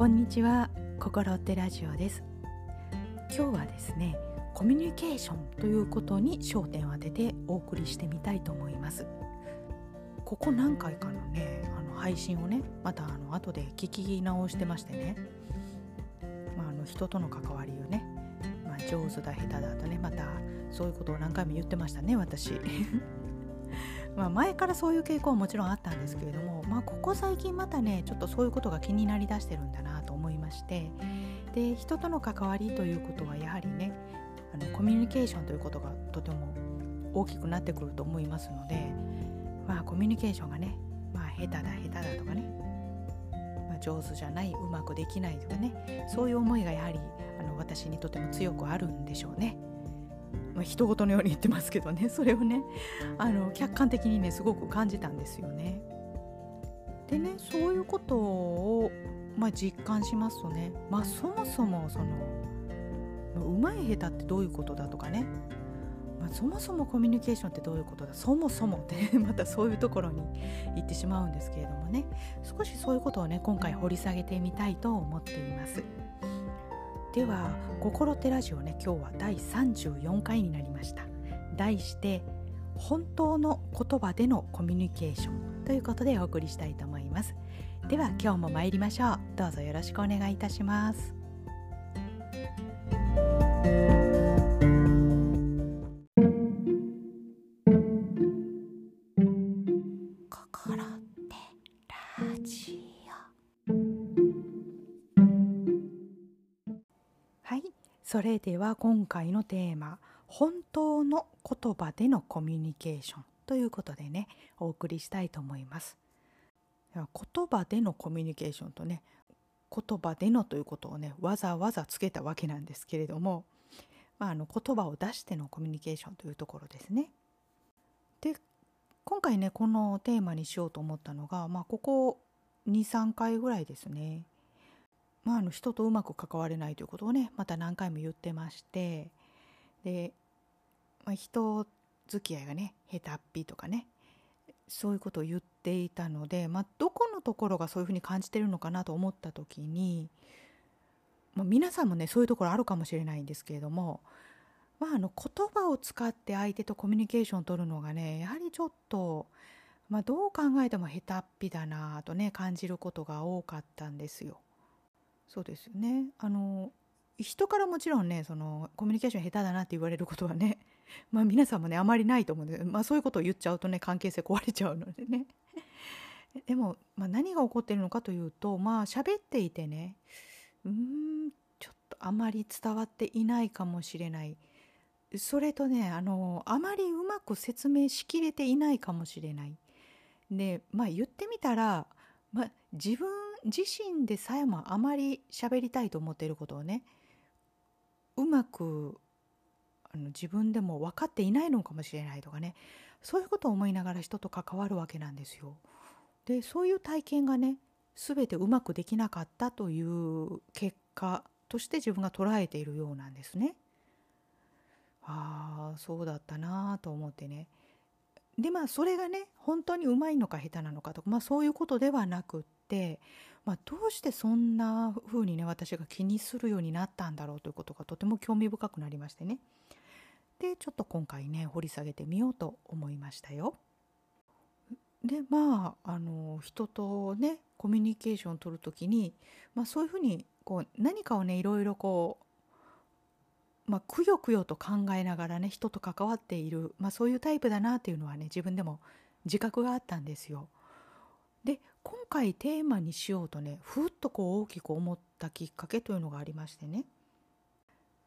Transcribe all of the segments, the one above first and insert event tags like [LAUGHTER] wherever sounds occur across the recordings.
こんにちは。心ってラジオです。今日はですねコミュニケーションということに焦点を当ててお送りしてみたいと思います。ここ何回かのねあの配信をねまたあの後で聞き直してましてね、まあ、あの人との関わりをね、まあ、上手だ下手だとねまたそういうことを何回も言ってましたね私。[LAUGHS] まあ前からそういう傾向はもちろんあったんですけれども、まあ、ここ最近またねちょっとそういうことが気になりだしてるんだなと思いましてで人との関わりということはやはりねあのコミュニケーションということがとても大きくなってくると思いますので、まあ、コミュニケーションがね、まあ、下手だ下手だとかね、まあ、上手じゃないうまくできないとかねそういう思いがやはりあの私にとても強くあるんでしょうね。まあ、人事のように言ってますけどねそれをねあの客観的にねすごく感じたんですよね。でねそういうことを、まあ、実感しますとね、まあ、そもそもその、うまい下手ってどういうことだとかね、まあ、そもそもコミュニケーションってどういうことだそもそもって [LAUGHS] またそういうところに行ってしまうんですけれどもね少しそういうことをね今回掘り下げてみたいと思っています。では「心ってラジオね」今日は第34回になりました題して「本当の言葉でのコミュニケーション」ということでお送りしたいと思います。では今日も参りましょう。どうぞよろしくお願いいたします。心ってラジオ。はい。それでは今回のテーマ「本当の言葉でのコミュニケーション」ということでねお送りしたいと思います言葉でのコミュニケーションとね言葉でのということをねわざわざつけたわけなんですけれども、まあ、あの言葉を出してのコミュニケーションというところですね。で今回ねこのテーマにしようと思ったのが、まあ、ここ23回ぐらいですね。まあ、あの人とうまく関われないということをねまた何回も言ってましてで、まあ、人付き合いがね下手っぴとかねそういうことを言っていたので、まあ、どこのところがそういうふうに感じてるのかなと思った時に、まあ、皆さんもねそういうところあるかもしれないんですけれども、まあ、あの言葉を使って相手とコミュニケーションを取るのがねやはりちょっと、まあ、どう考えても下手っぴだなとね感じることが多かったんですよ。そうですよねあの人からもちろんねそのコミュニケーション下手だなって言われることはねまあ皆さんもねあまりないと思うんで、まあ、そういうことを言っちゃうとね関係性壊れちゃうのでね。[LAUGHS] でも、まあ、何が起こってるのかというとまあ喋っていてねうんちょっとあまり伝わっていないかもしれない。それとねあのあまりうまく説明しきれていないかもしれない。でまあ言ってみたら、まあ、自分自身でさえもあまり喋りたいと思っていることをねうまくあの自分でも分かっていないのかもしれないとかねそういうことを思いながら人と関わるわけなんですよ。でそういう体験がね全てうまくできなかったという結果として自分が捉えているようなんですね。ああそうだったなと思ってね。でまあそれがね本当にうまいのか下手なのかとか、まあ、そういうことではなくって、まあ、どうしてそんな風にね私が気にするようになったんだろうということがとても興味深くなりましてね。でちょっと今回ね掘り下げてみようと思いましたよ。でまああの人とねコミュニケーションを取る時に、まあ、そういうふうにこう何かをねいろいろこう、まあ、くよくよと考えながらね人と関わっている、まあ、そういうタイプだなっていうのはね自分でも自覚があったんですよ。で今回テーマにしようとねふっとこう大きく思ったきっかけというのがありましてね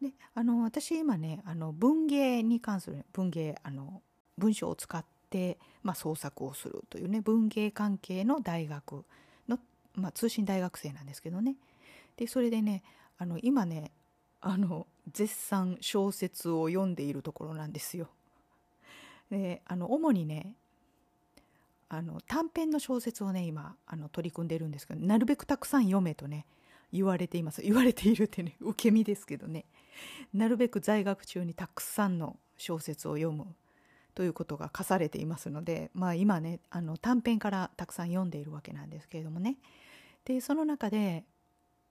であの私今ねあの文芸に関する文芸あの文章を使って、まあ、創作をするというね文芸関係の大学の、まあ、通信大学生なんですけどね。でそれでねあの今ねあの絶賛小説を読んでいるところなんですよ。であの主にねあの短編の小説をね今あの取り組んでるんですけどなるべくたくさん読めとね言われています。言われているってね受け身ですけどね。なるべく在学中にたくさんの小説を読むということが課されていますので、まあ、今ねあの短編からたくさん読んでいるわけなんですけれどもねでその中で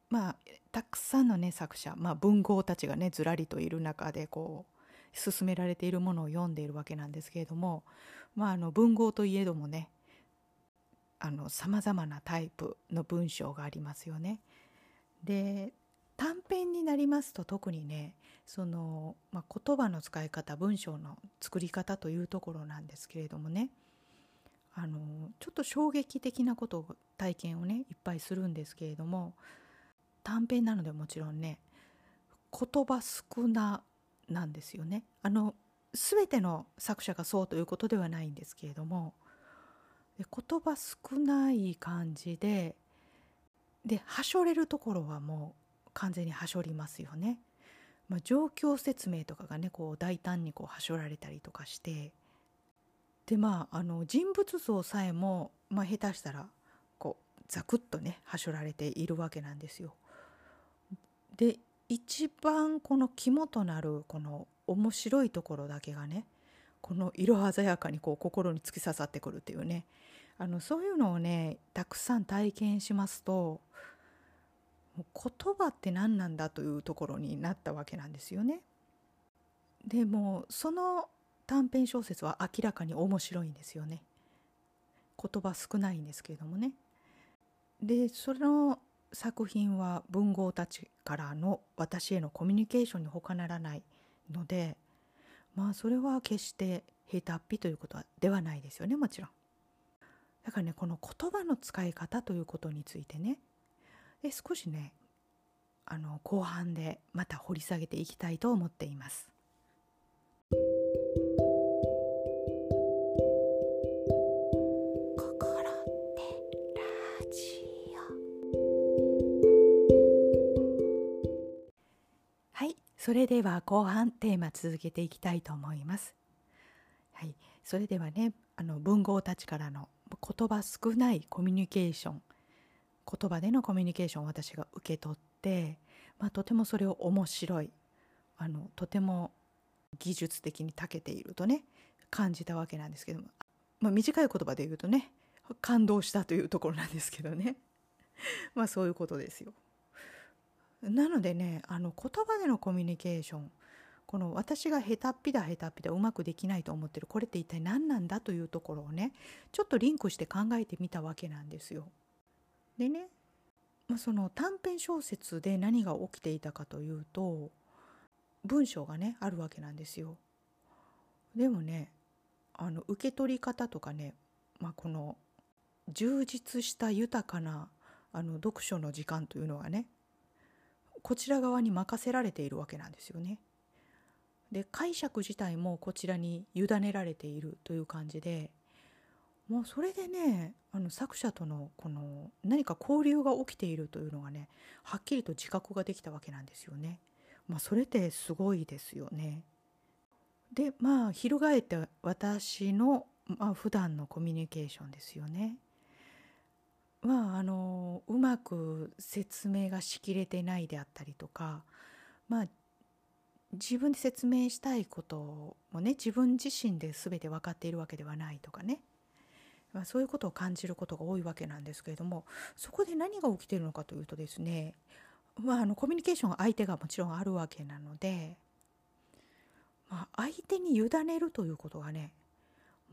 まあたくさんのね作者、まあ、文豪たちがねずらりといる中でこう進められているものを読んでいるわけなんですけれども、まあ、あの文豪といえどもねさまざまなタイプの文章がありますよね。で短編になりますと特にねその、まあ、言葉の使い方文章の作り方というところなんですけれどもねあのちょっと衝撃的なことを体験をねいっぱいするんですけれども短編なのでもちろんね言葉少ななんですよね。あの全ての作者がそうということではないんですけれども言葉少ない感じでではしょれるところはもう完全にはしょりますよね。まあ、状況説明とかがねこう大胆にこうはしょられたりとかしてでまああの人物像さえも、まあ、下手したらこうザクッとねはしょられているわけなんですよ。で一番この肝となるこの面白いところだけがねこの色鮮やかにこう心に突き刺さってくるっていうねあのそういうのをねたくさん体験しますと言葉って何なんだというところになったわけなんですよね。でもその短編小説は明らかに面白いんですよね。言葉少ないんですけれどもね。でその作品は文豪たちからの私へのコミュニケーションに他ならないのでまあそれは決して平たっぴということではないですよねもちろん。だからねこの言葉の使い方ということについてねで少しねあの後半でまた掘り下げていきたいと思っています。はい、それでは後半テーマ続けていきたいと思います。はい、それではねあの文豪たちからの言葉少ないコミュニケーション言葉でのコミュニケーションを私が受け取って、まあ、とてもそれを面白いあのとても技術的に長けているとね感じたわけなんですけども、まあ、短い言葉で言うとね感動したというところなんですけどね [LAUGHS] まあそういうことですよ。なのでねあの言葉でのコミュニケーションこの私が下手っぴだ下手っぴだうまくできないと思ってるこれって一体何なんだというところをねちょっとリンクして考えてみたわけなんですよ。でね、まあ、その短編小説で何が起きていたかというと文章がねあるわけなんですよ。でもねあの受け取り方とかね、まあ、この充実した豊かなあの読書の時間というのがねこちら側に任せられているわけなんですよね。で解釈自体もこちらに委ねられているという感じでもうそれでねあの作者とのこの何か交流が起きているというのがねはっきりと自覚ができたわけなんですよね。まあ、それってすごいですよね。でまあ翻って私の、まあ、普段のコミュニケーションですよね。まああのうまく説明がしきれてないであったりとかまあ自分で説明したいこともね自分自身で全て分かっているわけではないとかね、まあ、そういうことを感じることが多いわけなんですけれどもそこで何が起きているのかというとですね、まあ、あのコミュニケーション相手がもちろんあるわけなので、まあ、相手に委ねるということがね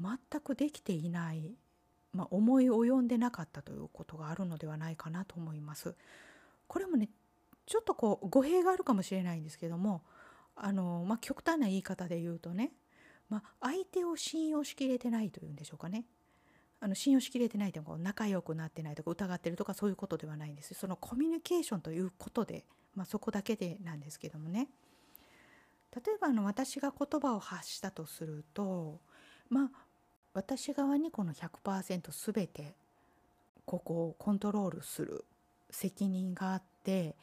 全くできていない、まあ、思い及んでなかったということがあるのではないかなと思います。これもねちょっとこう語弊があるかもしれないんですけどもあの、まあ、極端な言い方で言うとね、まあ、相手を信用しきれてないというんでしょうかね。あの信用しきれてないとか仲良くなってないとか疑ってるとかそういうことではないんです。そのコミュニケーションということで、まあ、そこだけでなんですけどもね。例えばあの私が言葉を発したとするとまあ私側にこの100%全てここをコントロールする責任があって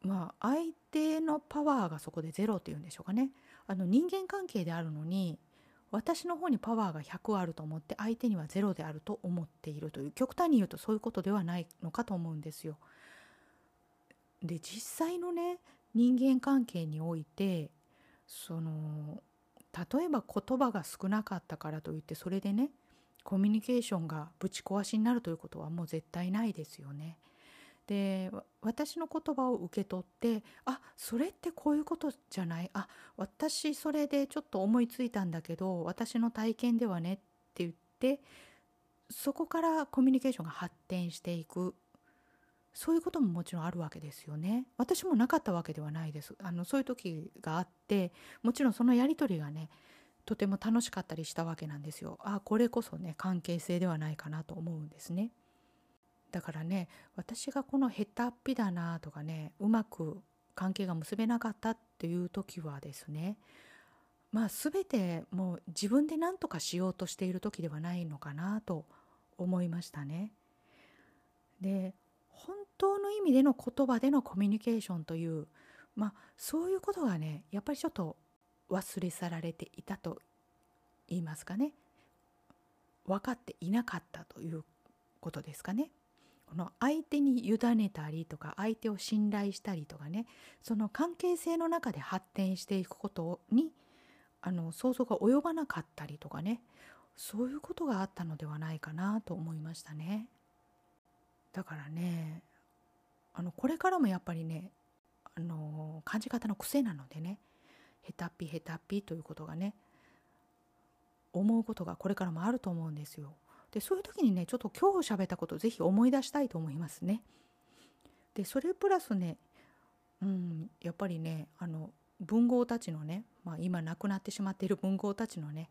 まあ相手のパワーがそこでゼロっていうんでしょうかね。あの人間関係であるのに私の方にパワーが100あると思って相手にはゼロであると思っているという極端に言うとそういうことではないのかと思うんですよ。で実際のね人間関係においてその例えば言葉が少なかったからといってそれでねコミュニケーションがぶち壊しになるということはもう絶対ないですよね。で私の言葉を受け取ってあそれってこういうことじゃない？あ私それでちょっと思いついたんだけど私の体験ではねって言ってそこからコミュニケーションが発展していくそういうことももちろんあるわけですよね。私もなかったわけではないです。あのそういう時があってもちろんそのやり取りがねとても楽しかったりしたわけなんですよ。あこれこそね関係性ではないかなと思うんですね。だからね私がこの下手っぴだなとかねうまく関係が結べなかったっていう時はですねまあ全てもう自分で何とかしようとしている時ではないのかなと思いましたね。で本当の意味での言葉でのコミュニケーションというまあそういうことがねやっぱりちょっと忘れ去られていたと言いますかね分かっていなかったということですかね。この相手に委ねたりとか相手を信頼したりとかねその関係性の中で発展していくことにあの想像が及ばなかったりとかねそういうことがあったのではないかなと思いましたね。だからねあのこれからもやっぱりねあの感じ方の癖なのでねへたっぴへたっぴということがね思うことがこれからもあると思うんですよ。でそういう時にねちょっと今日喋ったことぜひ思い出したいと思いますね。でそれプラスね、うん、やっぱりねあの文豪たちのね、まあ、今亡くなってしまっている [LAUGHS] 文豪たちのね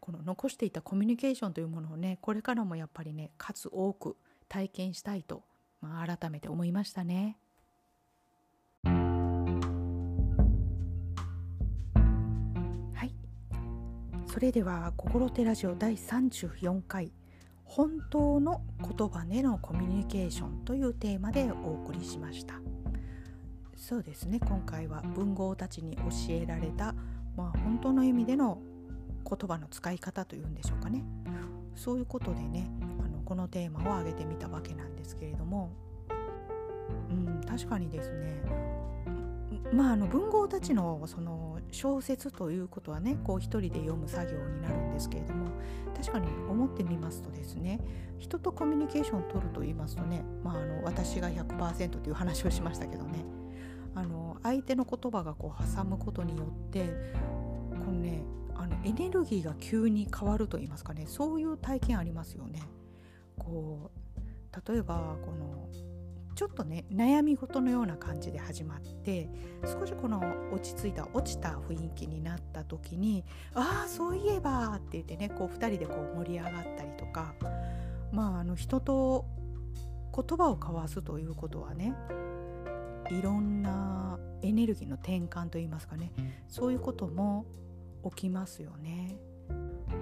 この残していたコミュニケーションというものをねこれからもやっぱりね数多く体験したいと、まあ、改めて思いましたね。はいそれでは「心手ラジオ」第34回本当の言葉でのコミュニケーションというテーマでお送りしました。そうですね。今回は文豪たちに教えられた、まあ、本当の意味での言葉の使い方というんでしょうかね。そういうことでねあのこのテーマを挙げてみたわけなんですけれども。うん確かにですね。まああの文豪たちのその小説ということはねこう一人で読む作業になるんですけれども確かに思ってみますとですね人とコミュニケーションを取ると言いますとね、まあ、あの私が100%という話をしましたけどねあの相手の言葉がこう挟むことによってこのねあのエネルギーが急に変わると言いますかねそういう体験ありますよね。こう例えばこのちょっとね悩み事のような感じで始まって少しこの落ち着いた落ちた雰囲気になった時に「ああそういえば」って言ってねこう2人でこう盛り上がったりとかまああの人と言葉を交わすということはねいろんなエネルギーの転換といいますかねそういうことも起きますよね。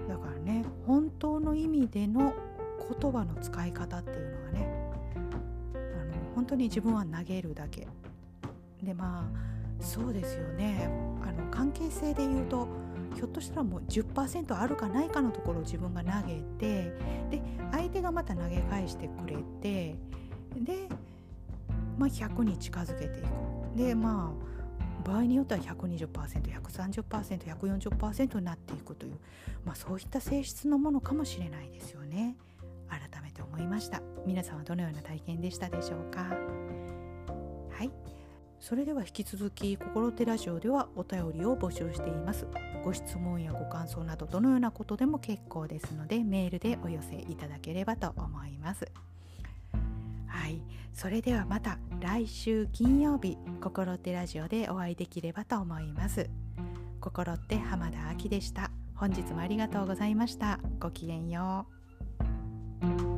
だからね本当の意味での言葉の使い方っていうのがね本当に自分は投げるだけ。でまあそうですよね。あの関係性で言うとひょっとしたらもう10%あるかないかのところを自分が投げてで相手がまた投げ返してくれてで、まあ、100に近づけていく。でまあ場合によっては 120%130%140% になっていくという、まあ、そういった性質のものかもしれないですよね。思いました。皆さんはどのような体験でしたでしょうか？はい。それでは引き続き心手ラジオではお便りを募集しています。ご質問やご感想などどのようなことでも結構ですのでメールでお寄せいただければと思います。はい。それではまた来週金曜日心手ラジオでお会いできればと思います。心って浜田亜希でした。本日もありがとうございました。ごきげんよう。